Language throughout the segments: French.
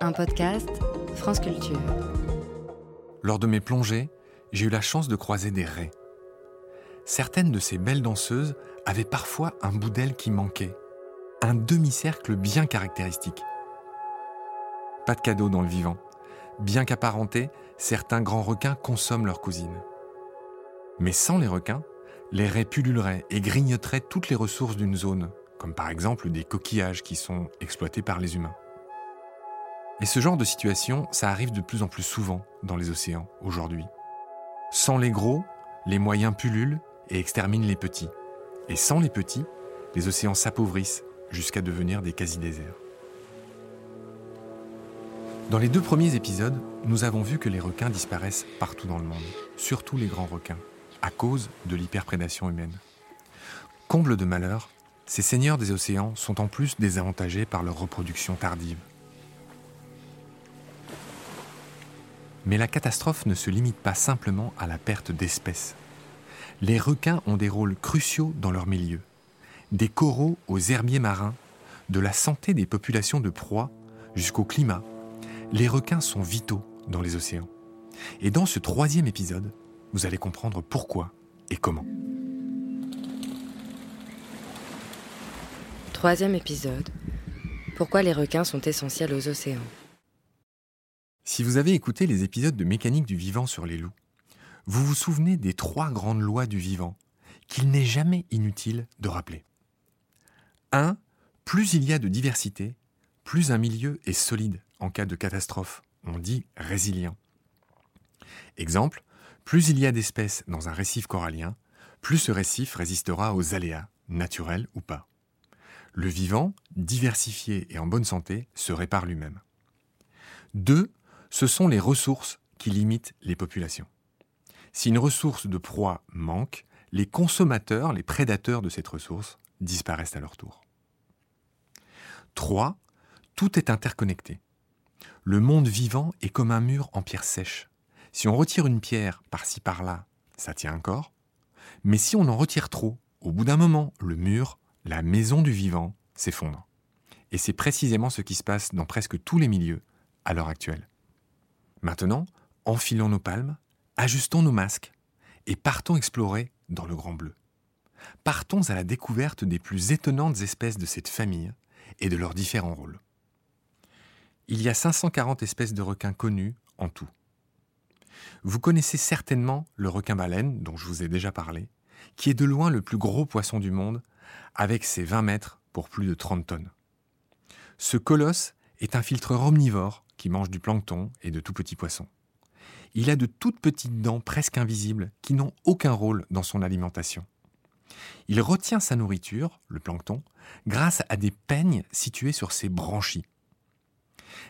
Un podcast France Culture. Lors de mes plongées, j'ai eu la chance de croiser des raies. Certaines de ces belles danseuses avaient parfois un bout d'aile qui manquait, un demi-cercle bien caractéristique. Pas de cadeau dans le vivant. Bien qu'apparentés, certains grands requins consomment leurs cousines. Mais sans les requins, les raies pulluleraient et grignoteraient toutes les ressources d'une zone, comme par exemple des coquillages qui sont exploités par les humains. Et ce genre de situation, ça arrive de plus en plus souvent dans les océans aujourd'hui. Sans les gros, les moyens pullulent et exterminent les petits. Et sans les petits, les océans s'appauvrissent jusqu'à devenir des quasi-déserts. Dans les deux premiers épisodes, nous avons vu que les requins disparaissent partout dans le monde, surtout les grands requins, à cause de l'hyperprédation humaine. Comble de malheur, ces seigneurs des océans sont en plus désavantagés par leur reproduction tardive. Mais la catastrophe ne se limite pas simplement à la perte d'espèces. Les requins ont des rôles cruciaux dans leur milieu. Des coraux aux herbiers marins, de la santé des populations de proies jusqu'au climat. Les requins sont vitaux dans les océans. Et dans ce troisième épisode, vous allez comprendre pourquoi et comment. Troisième épisode. Pourquoi les requins sont essentiels aux océans? Si vous avez écouté les épisodes de Mécanique du vivant sur les loups, vous vous souvenez des trois grandes lois du vivant qu'il n'est jamais inutile de rappeler. 1. Plus il y a de diversité, plus un milieu est solide en cas de catastrophe. On dit résilient. Exemple, plus il y a d'espèces dans un récif corallien, plus ce récif résistera aux aléas, naturels ou pas. Le vivant, diversifié et en bonne santé, se répare lui-même. 2. Ce sont les ressources qui limitent les populations. Si une ressource de proie manque, les consommateurs, les prédateurs de cette ressource, disparaissent à leur tour. 3. Tout est interconnecté. Le monde vivant est comme un mur en pierre sèche. Si on retire une pierre par-ci par-là, ça tient encore. Mais si on en retire trop, au bout d'un moment, le mur, la maison du vivant, s'effondre. Et c'est précisément ce qui se passe dans presque tous les milieux à l'heure actuelle. Maintenant, enfilons nos palmes, ajustons nos masques et partons explorer dans le Grand Bleu. Partons à la découverte des plus étonnantes espèces de cette famille et de leurs différents rôles. Il y a 540 espèces de requins connues en tout. Vous connaissez certainement le requin-baleine, dont je vous ai déjà parlé, qui est de loin le plus gros poisson du monde, avec ses 20 mètres pour plus de 30 tonnes. Ce colosse est un filtreur omnivore qui mange du plancton et de tout petits poissons. Il a de toutes petites dents presque invisibles qui n'ont aucun rôle dans son alimentation. Il retient sa nourriture, le plancton, grâce à des peignes situés sur ses branchies.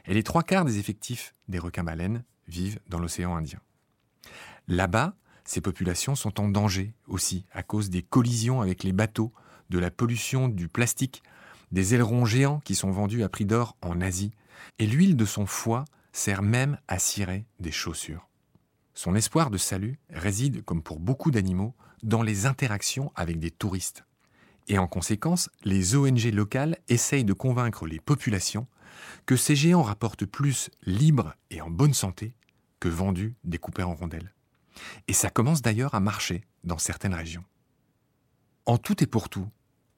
Et les trois quarts des effectifs des requins-baleines vivent dans l'océan Indien. Là-bas, ces populations sont en danger aussi à cause des collisions avec les bateaux, de la pollution du plastique, des ailerons géants qui sont vendus à prix d'or en Asie, et l'huile de son foie sert même à cirer des chaussures. Son espoir de salut réside, comme pour beaucoup d'animaux, dans les interactions avec des touristes. Et en conséquence, les ONG locales essayent de convaincre les populations que ces géants rapportent plus libres et en bonne santé que vendus découpés en rondelles. Et ça commence d'ailleurs à marcher dans certaines régions. En tout et pour tout,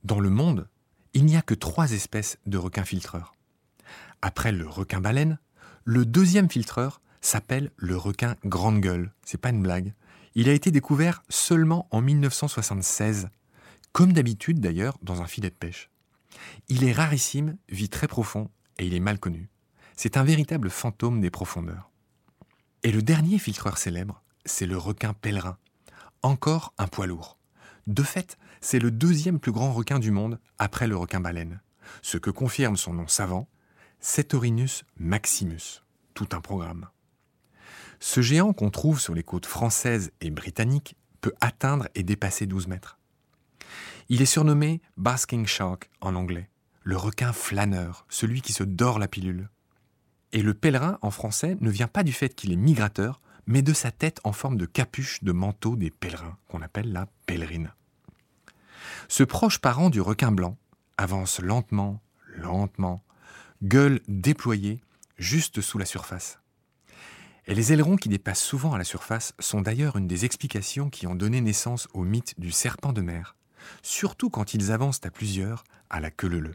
dans le monde, il n'y a que trois espèces de requins filtreurs. Après le requin baleine, le deuxième filtreur s'appelle le requin grande gueule. C'est pas une blague. Il a été découvert seulement en 1976, comme d'habitude d'ailleurs dans un filet de pêche. Il est rarissime, vit très profond et il est mal connu. C'est un véritable fantôme des profondeurs. Et le dernier filtreur célèbre, c'est le requin pèlerin. Encore un poids lourd. De fait, c'est le deuxième plus grand requin du monde après le requin baleine, ce que confirme son nom savant, Cetorinus maximus. Tout un programme. Ce géant qu'on trouve sur les côtes françaises et britanniques peut atteindre et dépasser 12 mètres. Il est surnommé Basking Shark en anglais, le requin flâneur, celui qui se dort la pilule. Et le pèlerin en français ne vient pas du fait qu'il est migrateur, mais de sa tête en forme de capuche de manteau des pèlerins, qu'on appelle la pèlerine. Ce proche parent du requin blanc avance lentement, lentement, gueule déployée, juste sous la surface. Et les ailerons qui dépassent souvent à la surface sont d'ailleurs une des explications qui ont donné naissance au mythe du serpent de mer, surtout quand ils avancent à plusieurs à la queue leu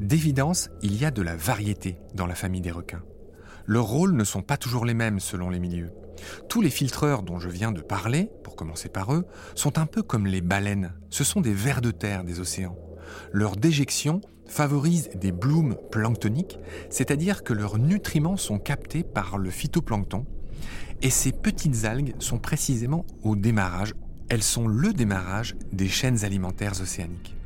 D'évidence, il y a de la variété dans la famille des requins. Leurs rôles ne sont pas toujours les mêmes selon les milieux. Tous les filtreurs dont je viens de parler, pour commencer par eux, sont un peu comme les baleines. Ce sont des vers de terre des océans. Leur déjection favorise des blooms planctoniques, c'est-à-dire que leurs nutriments sont captés par le phytoplancton, et ces petites algues sont précisément au démarrage, elles sont le démarrage des chaînes alimentaires océaniques.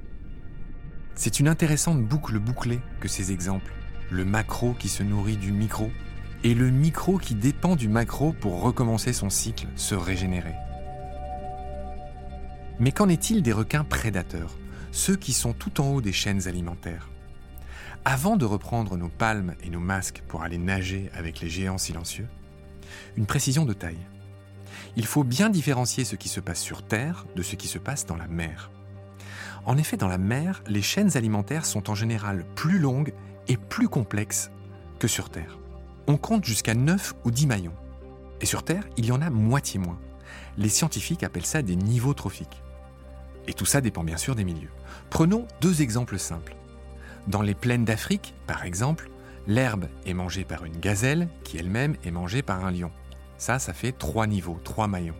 C'est une intéressante boucle bouclée que ces exemples, le macro qui se nourrit du micro, et le micro qui dépend du macro pour recommencer son cycle, se régénérer. Mais qu'en est-il des requins prédateurs, ceux qui sont tout en haut des chaînes alimentaires Avant de reprendre nos palmes et nos masques pour aller nager avec les géants silencieux, une précision de taille. Il faut bien différencier ce qui se passe sur Terre de ce qui se passe dans la mer. En effet, dans la mer, les chaînes alimentaires sont en général plus longues et plus complexes que sur Terre on compte jusqu'à 9 ou 10 maillons. Et sur Terre, il y en a moitié moins. Les scientifiques appellent ça des niveaux trophiques. Et tout ça dépend bien sûr des milieux. Prenons deux exemples simples. Dans les plaines d'Afrique, par exemple, l'herbe est mangée par une gazelle qui elle-même est mangée par un lion. Ça, ça fait trois niveaux, trois maillons.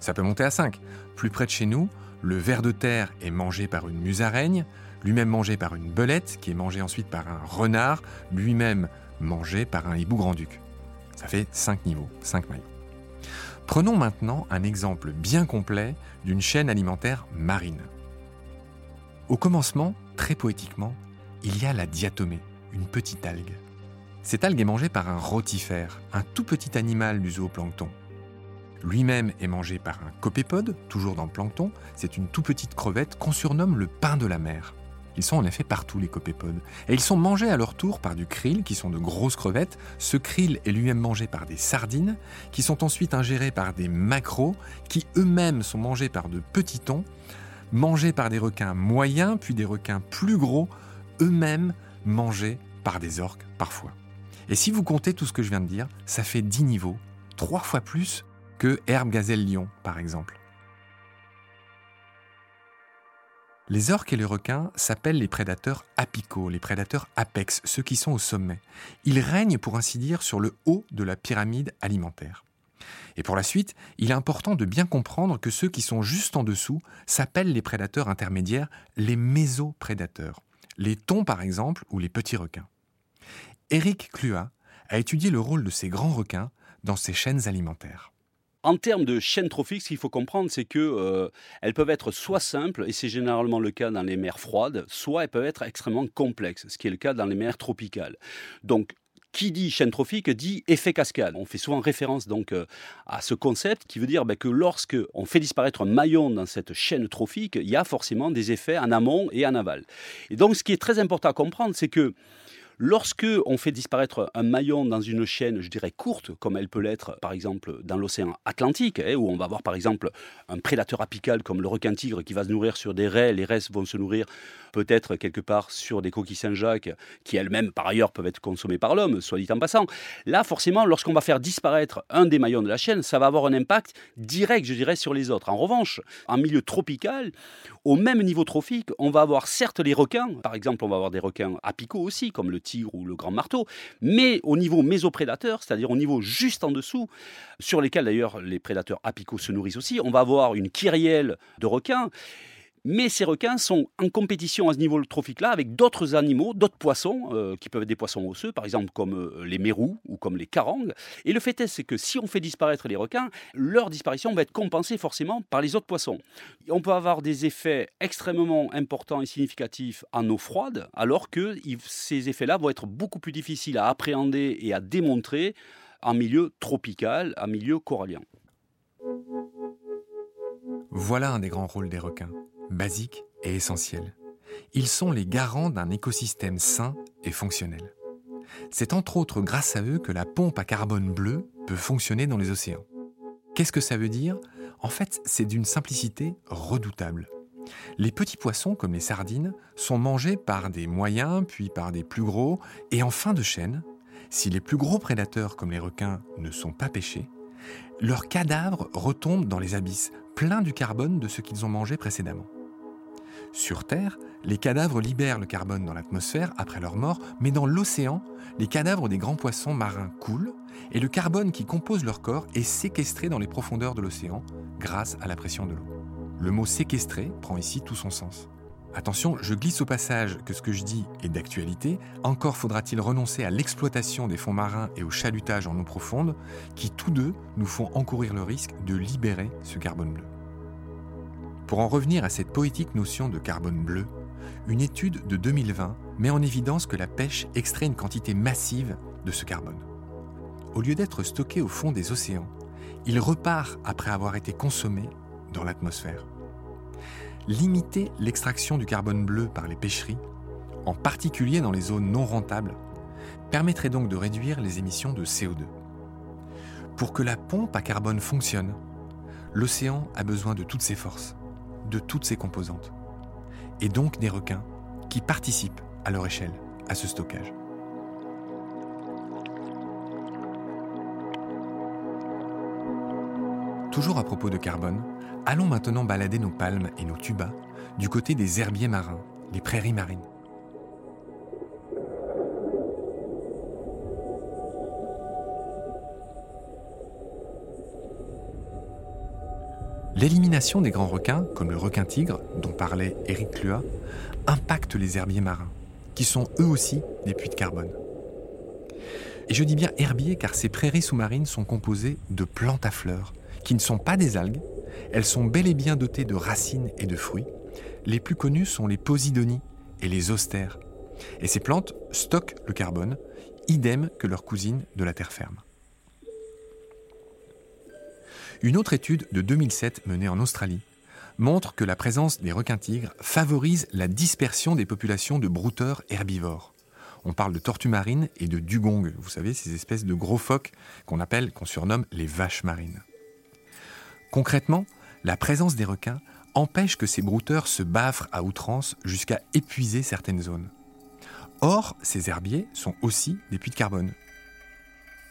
Ça peut monter à 5. Plus près de chez nous, le ver de terre est mangé par une musaraigne, lui-même mangé par une belette, qui est mangée ensuite par un renard, lui-même mangé par un hibou grand-duc. Ça fait 5 niveaux, 5 maillons. Prenons maintenant un exemple bien complet d'une chaîne alimentaire marine. Au commencement, très poétiquement, il y a la diatomée, une petite algue. Cette algue est mangée par un rotifère, un tout petit animal du zooplancton. Lui-même est mangé par un copépode, toujours dans le plancton, c'est une tout petite crevette qu'on surnomme le pain de la mer. Ils sont en effet partout, les copépodes. Et ils sont mangés à leur tour par du krill, qui sont de grosses crevettes. Ce krill est lui-même mangé par des sardines, qui sont ensuite ingérées par des macros, qui eux-mêmes sont mangés par de petits thons, mangés par des requins moyens, puis des requins plus gros, eux-mêmes mangés par des orques parfois. Et si vous comptez tout ce que je viens de dire, ça fait 10 niveaux, trois fois plus que herbe gazelle lion, par exemple. Les orques et les requins s'appellent les prédateurs apicaux, les prédateurs apex, ceux qui sont au sommet. Ils règnent, pour ainsi dire, sur le haut de la pyramide alimentaire. Et pour la suite, il est important de bien comprendre que ceux qui sont juste en dessous s'appellent les prédateurs intermédiaires, les mésoprédateurs, les thons par exemple ou les petits requins. Eric Clua a étudié le rôle de ces grands requins dans ces chaînes alimentaires. En termes de chaînes trophiques, ce qu'il faut comprendre, c'est que euh, elles peuvent être soit simples, et c'est généralement le cas dans les mers froides, soit elles peuvent être extrêmement complexes, ce qui est le cas dans les mers tropicales. Donc, qui dit chaîne trophique dit effet cascade. On fait souvent référence donc euh, à ce concept qui veut dire ben, que lorsque on fait disparaître un maillon dans cette chaîne trophique, il y a forcément des effets en amont et en aval. Et donc, ce qui est très important à comprendre, c'est que Lorsque on fait disparaître un maillon dans une chaîne, je dirais courte, comme elle peut l'être par exemple dans l'océan Atlantique, hein, où on va avoir par exemple un prédateur apical comme le requin-tigre qui va se nourrir sur des raies, les raies vont se nourrir peut-être quelque part sur des coquilles Saint-Jacques, qui elles-mêmes par ailleurs peuvent être consommées par l'homme, soit dit en passant. Là, forcément, lorsqu'on va faire disparaître un des maillons de la chaîne, ça va avoir un impact direct, je dirais, sur les autres. En revanche, en milieu tropical, au même niveau trophique, on va avoir certes les requins, par exemple, on va avoir des requins apicaux aussi, comme le tigre ou le grand marteau, mais au niveau mésoprédateur, c'est-à-dire au niveau juste en dessous, sur lesquels d'ailleurs les prédateurs apicaux se nourrissent aussi, on va avoir une kyrielle de requins. Mais ces requins sont en compétition à ce niveau trophique-là avec d'autres animaux, d'autres poissons, euh, qui peuvent être des poissons osseux, par exemple comme euh, les mérous ou comme les carangues. Et le fait est, c'est que si on fait disparaître les requins, leur disparition va être compensée forcément par les autres poissons. On peut avoir des effets extrêmement importants et significatifs en eau froide, alors que ces effets-là vont être beaucoup plus difficiles à appréhender et à démontrer en milieu tropical, en milieu corallien. Voilà un des grands rôles des requins basiques et essentiels. Ils sont les garants d'un écosystème sain et fonctionnel. C'est entre autres grâce à eux que la pompe à carbone bleu peut fonctionner dans les océans. Qu'est-ce que ça veut dire? En fait, c'est d'une simplicité redoutable. Les petits poissons, comme les sardines, sont mangés par des moyens, puis par des plus gros, et en fin de chaîne, si les plus gros prédateurs, comme les requins, ne sont pas pêchés, leurs cadavres retombent dans les abysses, pleins du carbone de ce qu'ils ont mangé précédemment. Sur Terre, les cadavres libèrent le carbone dans l'atmosphère après leur mort, mais dans l'océan, les cadavres des grands poissons marins coulent et le carbone qui compose leur corps est séquestré dans les profondeurs de l'océan grâce à la pression de l'eau. Le mot séquestré prend ici tout son sens. Attention, je glisse au passage que ce que je dis est d'actualité. Encore faudra-t-il renoncer à l'exploitation des fonds marins et au chalutage en eau profonde, qui tous deux nous font encourir le risque de libérer ce carbone bleu. Pour en revenir à cette poétique notion de carbone bleu, une étude de 2020 met en évidence que la pêche extrait une quantité massive de ce carbone. Au lieu d'être stocké au fond des océans, il repart après avoir été consommé dans l'atmosphère. Limiter l'extraction du carbone bleu par les pêcheries, en particulier dans les zones non rentables, permettrait donc de réduire les émissions de CO2. Pour que la pompe à carbone fonctionne, l'océan a besoin de toutes ses forces de toutes ces composantes, et donc des requins qui participent à leur échelle à ce stockage. Toujours à propos de carbone, allons maintenant balader nos palmes et nos tubas du côté des herbiers marins, les prairies marines. L'élimination des grands requins, comme le requin-tigre, dont parlait Éric Clua, impacte les herbiers marins, qui sont eux aussi des puits de carbone. Et je dis bien herbiers car ces prairies sous-marines sont composées de plantes à fleurs, qui ne sont pas des algues, elles sont bel et bien dotées de racines et de fruits. Les plus connus sont les posidonies et les austères. Et ces plantes stockent le carbone, idem que leurs cousines de la terre ferme. Une autre étude de 2007 menée en Australie montre que la présence des requins-tigres favorise la dispersion des populations de brouteurs herbivores. On parle de tortues marines et de dugongs, vous savez, ces espèces de gros phoques qu'on appelle, qu'on surnomme les vaches marines. Concrètement, la présence des requins empêche que ces brouteurs se baffrent à outrance jusqu'à épuiser certaines zones. Or, ces herbiers sont aussi des puits de carbone.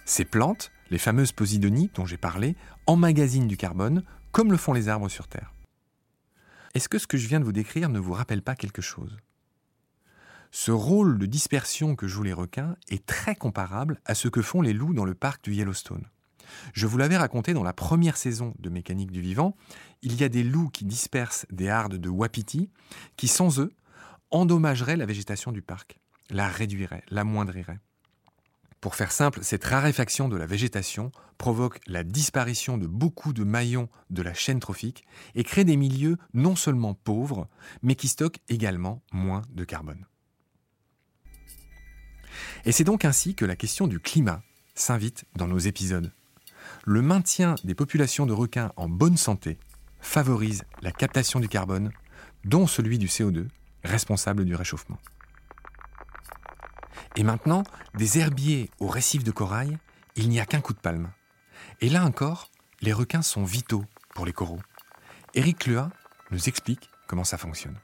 Ces plantes les fameuses posidonies dont j'ai parlé emmagasinent du carbone comme le font les arbres sur Terre. Est-ce que ce que je viens de vous décrire ne vous rappelle pas quelque chose? Ce rôle de dispersion que jouent les requins est très comparable à ce que font les loups dans le parc du Yellowstone. Je vous l'avais raconté dans la première saison de Mécanique du vivant, il y a des loups qui dispersent des hardes de wapiti qui, sans eux, endommageraient la végétation du parc, la réduiraient, l'amoindriraient. Pour faire simple, cette raréfaction de la végétation provoque la disparition de beaucoup de maillons de la chaîne trophique et crée des milieux non seulement pauvres, mais qui stockent également moins de carbone. Et c'est donc ainsi que la question du climat s'invite dans nos épisodes. Le maintien des populations de requins en bonne santé favorise la captation du carbone, dont celui du CO2, responsable du réchauffement. Et maintenant, des herbiers aux récifs de corail, il n'y a qu'un coup de palme. Et là encore, les requins sont vitaux pour les coraux. Éric Lua nous explique comment ça fonctionne.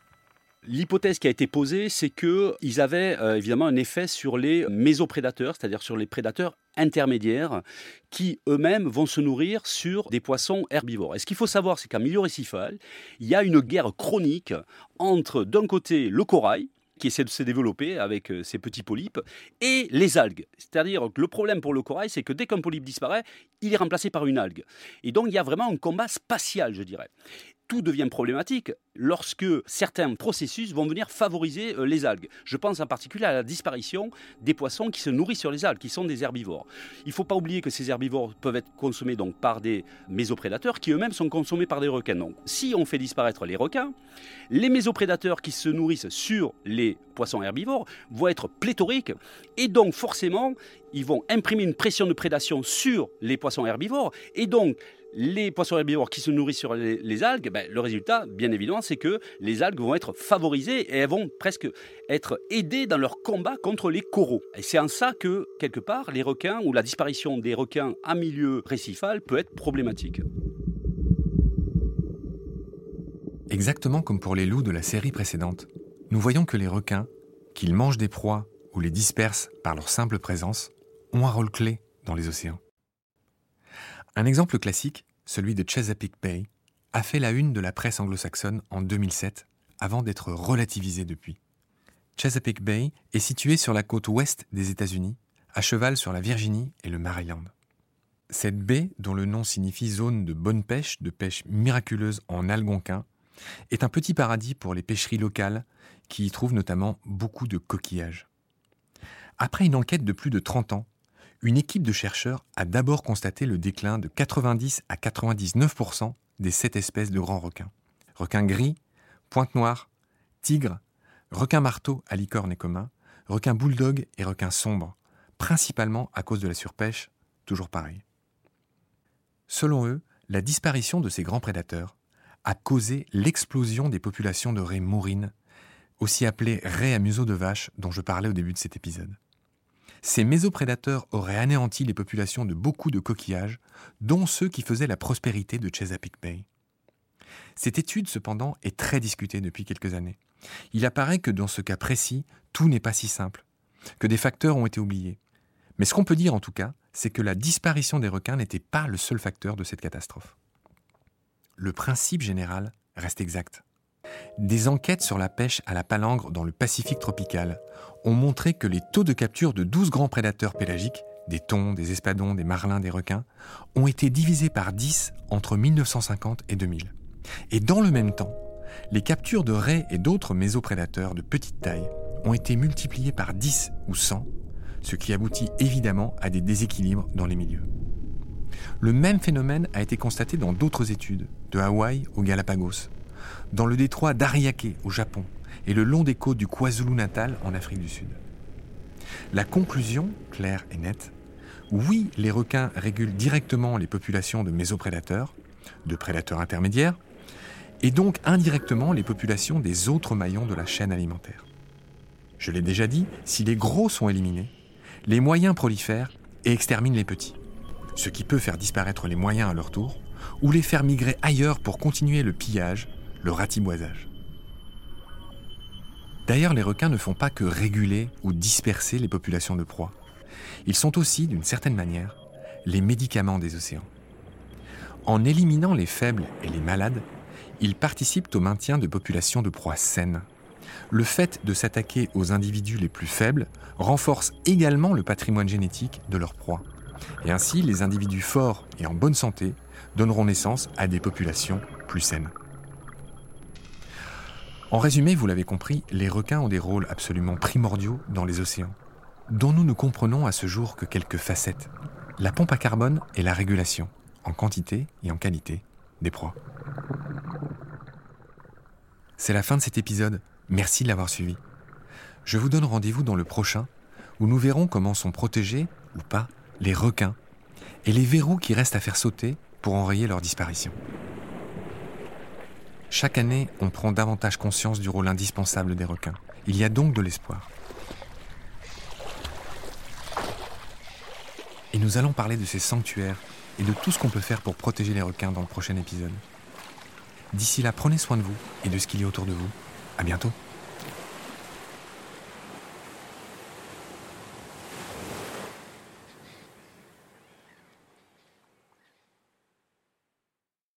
L'hypothèse qui a été posée, c'est qu'ils avaient euh, évidemment un effet sur les mésoprédateurs, c'est-à-dire sur les prédateurs intermédiaires, qui eux-mêmes vont se nourrir sur des poissons herbivores. Et ce qu'il faut savoir, c'est qu'en milieu récifal, il y a une guerre chronique entre, d'un côté, le corail, qui essaie de se développer avec euh, ces petits polypes, et les algues. C'est-à-dire que le problème pour le corail, c'est que dès qu'un polype disparaît, il est remplacé par une algue. Et donc il y a vraiment un combat spatial, je dirais tout devient problématique lorsque certains processus vont venir favoriser euh, les algues. Je pense en particulier à la disparition des poissons qui se nourrissent sur les algues, qui sont des herbivores. Il ne faut pas oublier que ces herbivores peuvent être consommés par des mésoprédateurs qui eux-mêmes sont consommés par des requins. Donc, si on fait disparaître les requins, les mésoprédateurs qui se nourrissent sur les poissons herbivores vont être pléthoriques et donc forcément ils vont imprimer une pression de prédation sur les poissons herbivores et donc les poissons herbivores qui se nourrissent sur les, algues, ben, le résultat, bien évidemment, c'est que les algues vont être favorisées et elles vont presque être aidées dans leur combat contre les coraux. Et c'est en ça que, quelque part, les requins ou la disparition des requins à milieu récifal peut être problématique. Exactement comme pour les loups de la série précédente, nous voyons que les requins, qu'ils mangent des proies ou les dispersent par leur simple présence, ont un rôle clé dans les océans. Un exemple classique, celui de Chesapeake Bay, a fait la une de la presse anglo-saxonne en 2007 avant d'être relativisé depuis. Chesapeake Bay est située sur la côte ouest des États-Unis, à cheval sur la Virginie et le Maryland. Cette baie, dont le nom signifie zone de bonne pêche, de pêche miraculeuse en algonquin, est un petit paradis pour les pêcheries locales qui y trouvent notamment beaucoup de coquillages. Après une enquête de plus de 30 ans, une équipe de chercheurs a d'abord constaté le déclin de 90 à 99% des sept espèces de grands requins. Requins gris, pointe noire, tigre, requin marteau à licorne et commun, requin bulldog et requin sombre, principalement à cause de la surpêche, toujours pareil. Selon eux, la disparition de ces grands prédateurs a causé l'explosion des populations de raies mourines, aussi appelées raies à museau de vache dont je parlais au début de cet épisode. Ces mésoprédateurs auraient anéanti les populations de beaucoup de coquillages, dont ceux qui faisaient la prospérité de Chesapeake Bay. Cette étude, cependant, est très discutée depuis quelques années. Il apparaît que dans ce cas précis, tout n'est pas si simple, que des facteurs ont été oubliés. Mais ce qu'on peut dire en tout cas, c'est que la disparition des requins n'était pas le seul facteur de cette catastrophe. Le principe général reste exact. Des enquêtes sur la pêche à la palangre dans le Pacifique tropical ont montré que les taux de capture de 12 grands prédateurs pélagiques, des thons, des espadons, des marlins, des requins, ont été divisés par 10 entre 1950 et 2000. Et dans le même temps, les captures de raies et d'autres mésoprédateurs de petite taille ont été multipliées par 10 ou 100, ce qui aboutit évidemment à des déséquilibres dans les milieux. Le même phénomène a été constaté dans d'autres études, de Hawaï au Galapagos, dans le détroit d'Ariake au Japon et le long des côtes du KwaZulu-Natal en Afrique du Sud. La conclusion, claire et nette, oui, les requins régulent directement les populations de mésoprédateurs, de prédateurs intermédiaires, et donc indirectement les populations des autres maillons de la chaîne alimentaire. Je l'ai déjà dit, si les gros sont éliminés, les moyens prolifèrent et exterminent les petits, ce qui peut faire disparaître les moyens à leur tour, ou les faire migrer ailleurs pour continuer le pillage, le ratiboisage. D'ailleurs, les requins ne font pas que réguler ou disperser les populations de proies. Ils sont aussi, d'une certaine manière, les médicaments des océans. En éliminant les faibles et les malades, ils participent au maintien de populations de proies saines. Le fait de s'attaquer aux individus les plus faibles renforce également le patrimoine génétique de leurs proies. Et ainsi, les individus forts et en bonne santé donneront naissance à des populations plus saines. En résumé, vous l'avez compris, les requins ont des rôles absolument primordiaux dans les océans, dont nous ne comprenons à ce jour que quelques facettes. La pompe à carbone et la régulation, en quantité et en qualité, des proies. C'est la fin de cet épisode. Merci de l'avoir suivi. Je vous donne rendez-vous dans le prochain, où nous verrons comment sont protégés, ou pas, les requins, et les verrous qui restent à faire sauter pour enrayer leur disparition. Chaque année, on prend davantage conscience du rôle indispensable des requins. Il y a donc de l'espoir. Et nous allons parler de ces sanctuaires et de tout ce qu'on peut faire pour protéger les requins dans le prochain épisode. D'ici là, prenez soin de vous et de ce qu'il y a autour de vous. À bientôt.